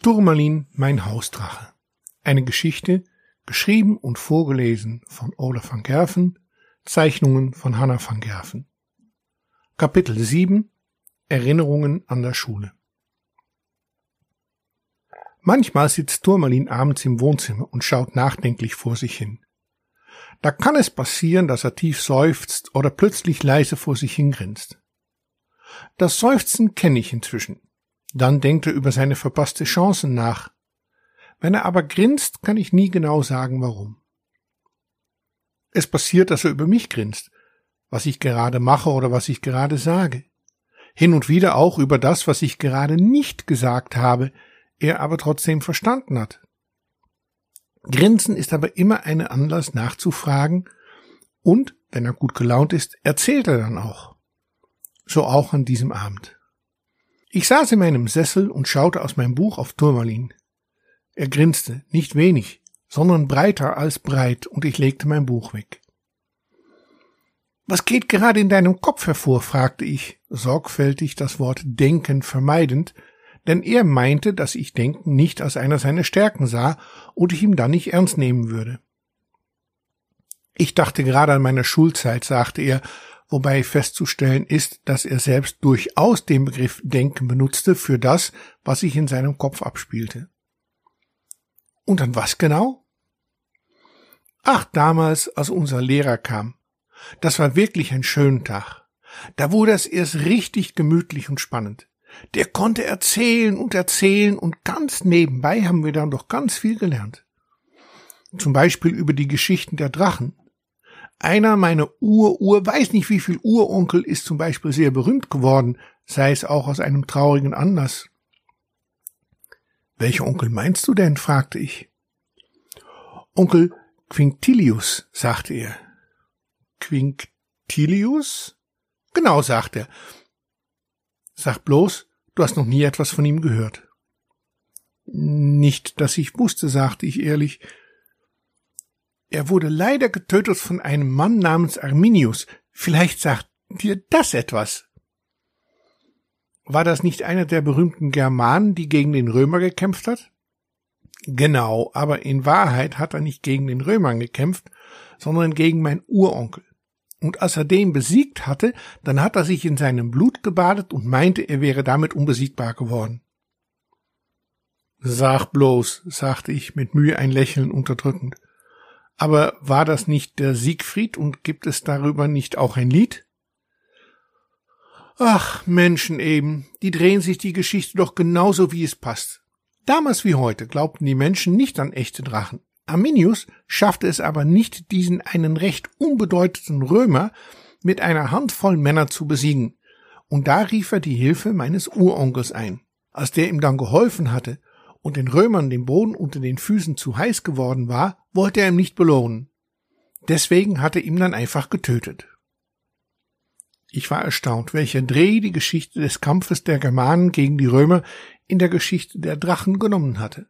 Turmalin, mein Hausdrache. Eine Geschichte, geschrieben und vorgelesen von Olaf van Gerven, Zeichnungen von Hanna van Gerven. Kapitel 7 Erinnerungen an der Schule. Manchmal sitzt Turmalin abends im Wohnzimmer und schaut nachdenklich vor sich hin. Da kann es passieren, dass er tief seufzt oder plötzlich leise vor sich hingrinst. Das Seufzen kenne ich inzwischen. Dann denkt er über seine verpasste Chancen nach. Wenn er aber grinst, kann ich nie genau sagen, warum. Es passiert, dass er über mich grinst, was ich gerade mache oder was ich gerade sage. Hin und wieder auch über das, was ich gerade nicht gesagt habe, er aber trotzdem verstanden hat. Grinsen ist aber immer ein Anlass nachzufragen und, wenn er gut gelaunt ist, erzählt er dann auch. So auch an diesem Abend. Ich saß in meinem Sessel und schaute aus meinem Buch auf Turmalin. Er grinste, nicht wenig, sondern breiter als breit, und ich legte mein Buch weg. Was geht gerade in deinem Kopf hervor? fragte ich, sorgfältig das Wort Denken vermeidend, denn er meinte, dass ich Denken nicht als einer seiner Stärken sah und ich ihm dann nicht ernst nehmen würde. Ich dachte gerade an meine Schulzeit, sagte er, wobei festzustellen ist, dass er selbst durchaus den Begriff Denken benutzte für das, was sich in seinem Kopf abspielte. Und an was genau? Ach, damals, als unser Lehrer kam. Das war wirklich ein schöner Tag. Da wurde es erst richtig gemütlich und spannend. Der konnte erzählen und erzählen und ganz nebenbei haben wir dann doch ganz viel gelernt. Zum Beispiel über die Geschichten der Drachen einer meiner Ur-Ur, weiß nicht wie viel Uronkel ist zum Beispiel sehr berühmt geworden, sei es auch aus einem traurigen Anlass. Welcher Onkel meinst du denn? fragte ich. Onkel Quinctilius, sagte er. Quinctilius? Genau, sagte er. Sag bloß, du hast noch nie etwas von ihm gehört. Nicht, dass ich wusste, sagte ich ehrlich, er wurde leider getötet von einem Mann namens Arminius. Vielleicht sagt dir das etwas. War das nicht einer der berühmten Germanen, die gegen den Römer gekämpft hat? Genau, aber in Wahrheit hat er nicht gegen den Römern gekämpft, sondern gegen mein Uronkel. Und als er den besiegt hatte, dann hat er sich in seinem Blut gebadet und meinte, er wäre damit unbesiegbar geworden. Sag bloß, sagte ich mit Mühe ein Lächeln unterdrückend. Aber war das nicht der Siegfried und gibt es darüber nicht auch ein Lied? Ach, Menschen eben, die drehen sich die Geschichte doch genauso wie es passt. Damals wie heute glaubten die Menschen nicht an echte Drachen. Arminius schaffte es aber nicht, diesen einen recht unbedeutenden Römer mit einer Handvoll Männer zu besiegen. Und da rief er die Hilfe meines Uronkels ein. Als der ihm dann geholfen hatte und den Römern den Boden unter den Füßen zu heiß geworden war, wollte er ihm nicht belohnen. Deswegen hat er ihn dann einfach getötet. Ich war erstaunt, welcher Dreh die Geschichte des Kampfes der Germanen gegen die Römer in der Geschichte der Drachen genommen hatte.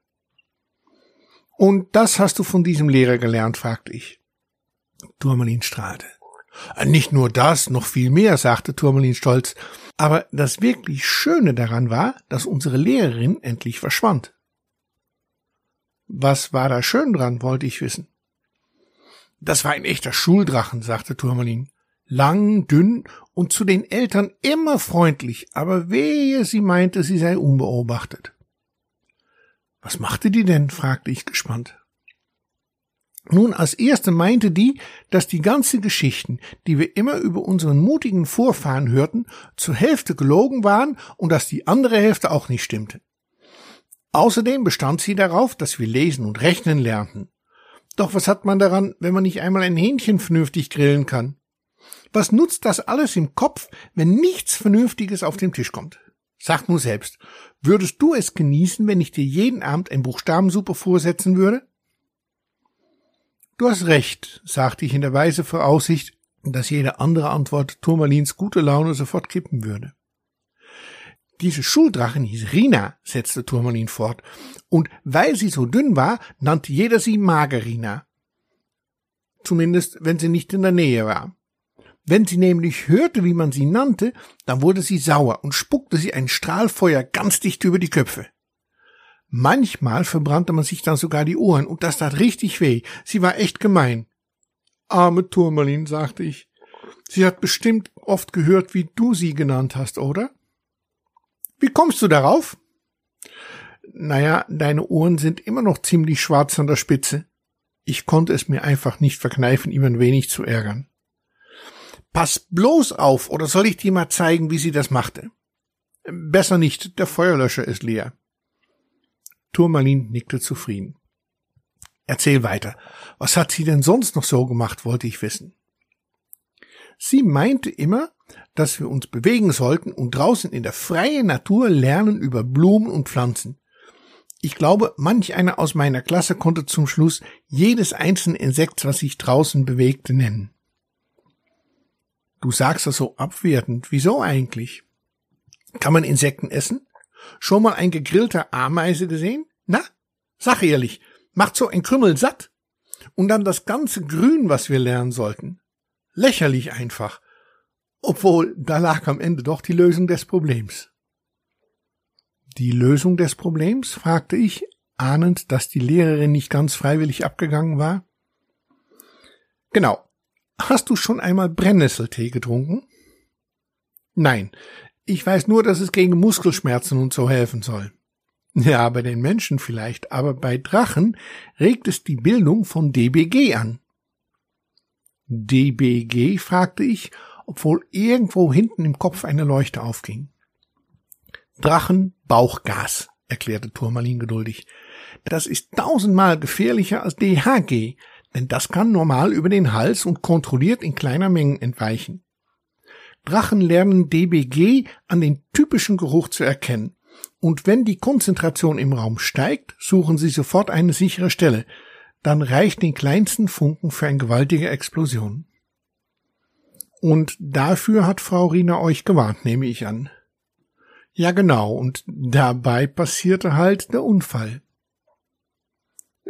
Und das hast du von diesem Lehrer gelernt, fragte ich. Turmalin strahlte. Nicht nur das, noch viel mehr, sagte Turmalin stolz. Aber das wirklich Schöne daran war, dass unsere Lehrerin endlich verschwand. Was war da schön dran, wollte ich wissen. Das war ein echter Schuldrachen, sagte Turmalin. Lang, dünn und zu den Eltern immer freundlich, aber wehe, sie meinte, sie sei unbeobachtet. Was machte die denn? fragte ich gespannt. Nun, als erste meinte die, dass die ganzen Geschichten, die wir immer über unseren mutigen Vorfahren hörten, zur Hälfte gelogen waren und dass die andere Hälfte auch nicht stimmte. Außerdem bestand sie darauf, dass wir lesen und rechnen lernten. Doch was hat man daran, wenn man nicht einmal ein Hähnchen vernünftig grillen kann? Was nutzt das alles im Kopf, wenn nichts Vernünftiges auf den Tisch kommt? Sag nur selbst, würdest du es genießen, wenn ich dir jeden Abend ein Buchstabensuppe vorsetzen würde? Du hast recht, sagte ich in der weise Voraussicht, dass jede andere Antwort Turmalins gute Laune sofort kippen würde. Diese Schuldrachen hieß Rina, setzte Turmalin fort, und weil sie so dünn war, nannte jeder sie Magerina. Zumindest, wenn sie nicht in der Nähe war. Wenn sie nämlich hörte, wie man sie nannte, dann wurde sie sauer und spuckte sie ein Strahlfeuer ganz dicht über die Köpfe. Manchmal verbrannte man sich dann sogar die Ohren und das tat richtig weh. Sie war echt gemein. Arme Turmalin, sagte ich. Sie hat bestimmt oft gehört, wie du sie genannt hast, oder? Wie kommst du darauf? Naja, deine Ohren sind immer noch ziemlich schwarz an der Spitze. Ich konnte es mir einfach nicht verkneifen, ihm ein wenig zu ärgern. Pass bloß auf, oder soll ich dir mal zeigen, wie sie das machte? Besser nicht, der Feuerlöscher ist leer. Turmalin nickte zufrieden. Erzähl weiter. Was hat sie denn sonst noch so gemacht, wollte ich wissen. Sie meinte immer, dass wir uns bewegen sollten und draußen in der freien Natur lernen über Blumen und Pflanzen. Ich glaube, manch einer aus meiner Klasse konnte zum Schluss jedes einzelne Insekt, was sich draußen bewegte, nennen. Du sagst das so abwertend. Wieso eigentlich? Kann man Insekten essen? Schon mal ein gegrillter Ameise gesehen? Na, sag ehrlich, macht so ein Krümmel satt? Und dann das ganze Grün, was wir lernen sollten. Lächerlich einfach. Obwohl, da lag am Ende doch die Lösung des Problems. Die Lösung des Problems? fragte ich, ahnend, dass die Lehrerin nicht ganz freiwillig abgegangen war. Genau. Hast du schon einmal Brennnesseltee getrunken? Nein, ich weiß nur, dass es gegen Muskelschmerzen und so helfen soll. Ja, bei den Menschen vielleicht, aber bei Drachen regt es die Bildung von DBG an. DBG? fragte ich, obwohl irgendwo hinten im Kopf eine Leuchte aufging. Drachen Bauchgas, erklärte Turmalin geduldig. Das ist tausendmal gefährlicher als DHG, denn das kann normal über den Hals und kontrolliert in kleiner Mengen entweichen. Drachen lernen DBG an den typischen Geruch zu erkennen. Und wenn die Konzentration im Raum steigt, suchen sie sofort eine sichere Stelle. Dann reicht den kleinsten Funken für eine gewaltige Explosion. Und dafür hat Frau Rina euch gewarnt, nehme ich an. Ja, genau, und dabei passierte halt der Unfall.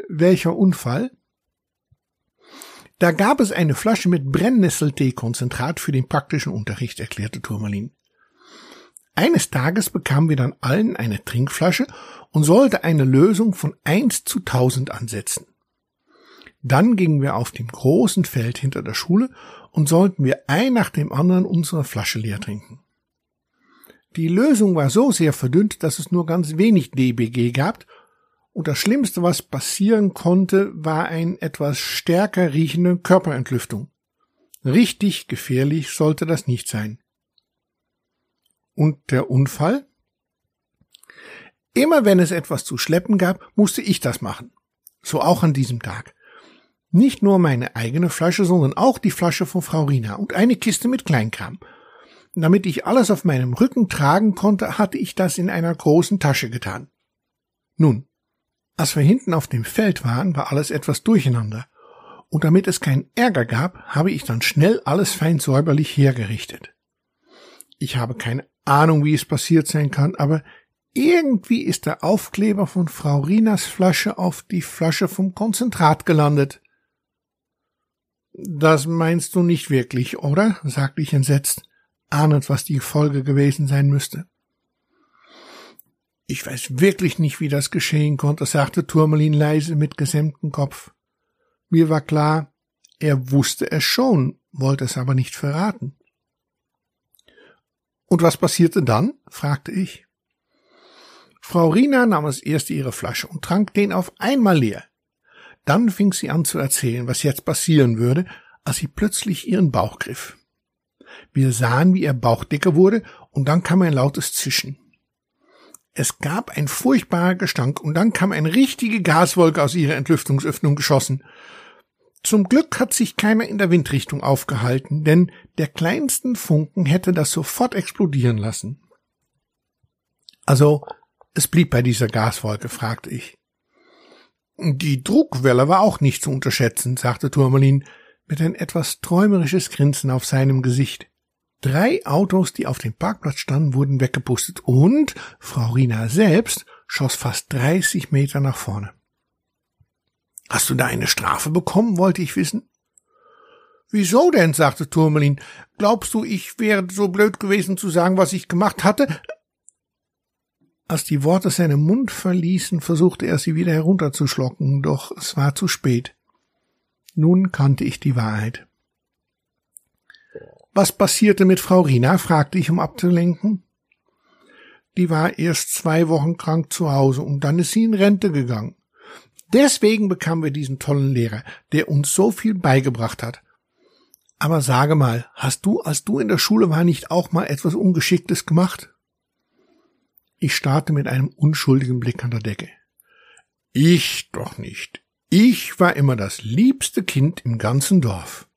Welcher Unfall? Da gab es eine Flasche mit Brennnesseltee-Konzentrat für den praktischen Unterricht, erklärte Turmalin. Eines Tages bekamen wir dann allen eine Trinkflasche und sollte eine Lösung von eins zu tausend ansetzen. Dann gingen wir auf dem großen Feld hinter der Schule und sollten wir ein nach dem anderen unsere Flasche leer trinken. Die Lösung war so sehr verdünnt, dass es nur ganz wenig DBG gab und das Schlimmste, was passieren konnte, war ein etwas stärker riechende Körperentlüftung. Richtig gefährlich sollte das nicht sein. Und der Unfall? Immer wenn es etwas zu schleppen gab, musste ich das machen. So auch an diesem Tag. Nicht nur meine eigene Flasche, sondern auch die Flasche von Frau Rina und eine Kiste mit Kleinkram. Damit ich alles auf meinem Rücken tragen konnte, hatte ich das in einer großen Tasche getan. Nun, als wir hinten auf dem Feld waren, war alles etwas durcheinander. Und damit es keinen Ärger gab, habe ich dann schnell alles fein säuberlich hergerichtet. Ich habe keine Ahnung, wie es passiert sein kann, aber irgendwie ist der Aufkleber von Frau Rinas Flasche auf die Flasche vom Konzentrat gelandet. Das meinst du nicht wirklich, oder? sagte ich entsetzt, ahnend, was die Folge gewesen sein müsste. Ich weiß wirklich nicht, wie das geschehen konnte, sagte Turmalin leise mit gesenktem Kopf. Mir war klar, er wusste es schon, wollte es aber nicht verraten. Und was passierte dann? fragte ich. Frau Rina nahm als erste ihre Flasche und trank den auf einmal leer. Dann fing sie an zu erzählen, was jetzt passieren würde, als sie plötzlich ihren Bauch griff. Wir sahen, wie ihr Bauch dicker wurde, und dann kam ein lautes Zischen. Es gab ein furchtbarer Gestank und dann kam eine richtige Gaswolke aus ihrer Entlüftungsöffnung geschossen. Zum Glück hat sich keiner in der Windrichtung aufgehalten, denn der kleinsten Funken hätte das sofort explodieren lassen. Also, es blieb bei dieser Gaswolke, fragte ich. Die Druckwelle war auch nicht zu unterschätzen, sagte Turmalin mit ein etwas träumerisches Grinsen auf seinem Gesicht. Drei Autos, die auf dem Parkplatz standen, wurden weggepustet und Frau Rina selbst schoss fast 30 Meter nach vorne. Hast du da eine Strafe bekommen, wollte ich wissen. Wieso denn? sagte Turmelin. Glaubst du, ich wäre so blöd gewesen zu sagen, was ich gemacht hatte? Als die Worte seinen Mund verließen, versuchte er sie wieder herunterzuschlocken, doch es war zu spät. Nun kannte ich die Wahrheit. Was passierte mit Frau Rina? fragte ich, um abzulenken. Die war erst zwei Wochen krank zu Hause und dann ist sie in Rente gegangen. Deswegen bekamen wir diesen tollen Lehrer, der uns so viel beigebracht hat. Aber sage mal, hast du, als du in der Schule war, nicht auch mal etwas Ungeschicktes gemacht? Ich starrte mit einem unschuldigen Blick an der Decke. Ich doch nicht. Ich war immer das liebste Kind im ganzen Dorf.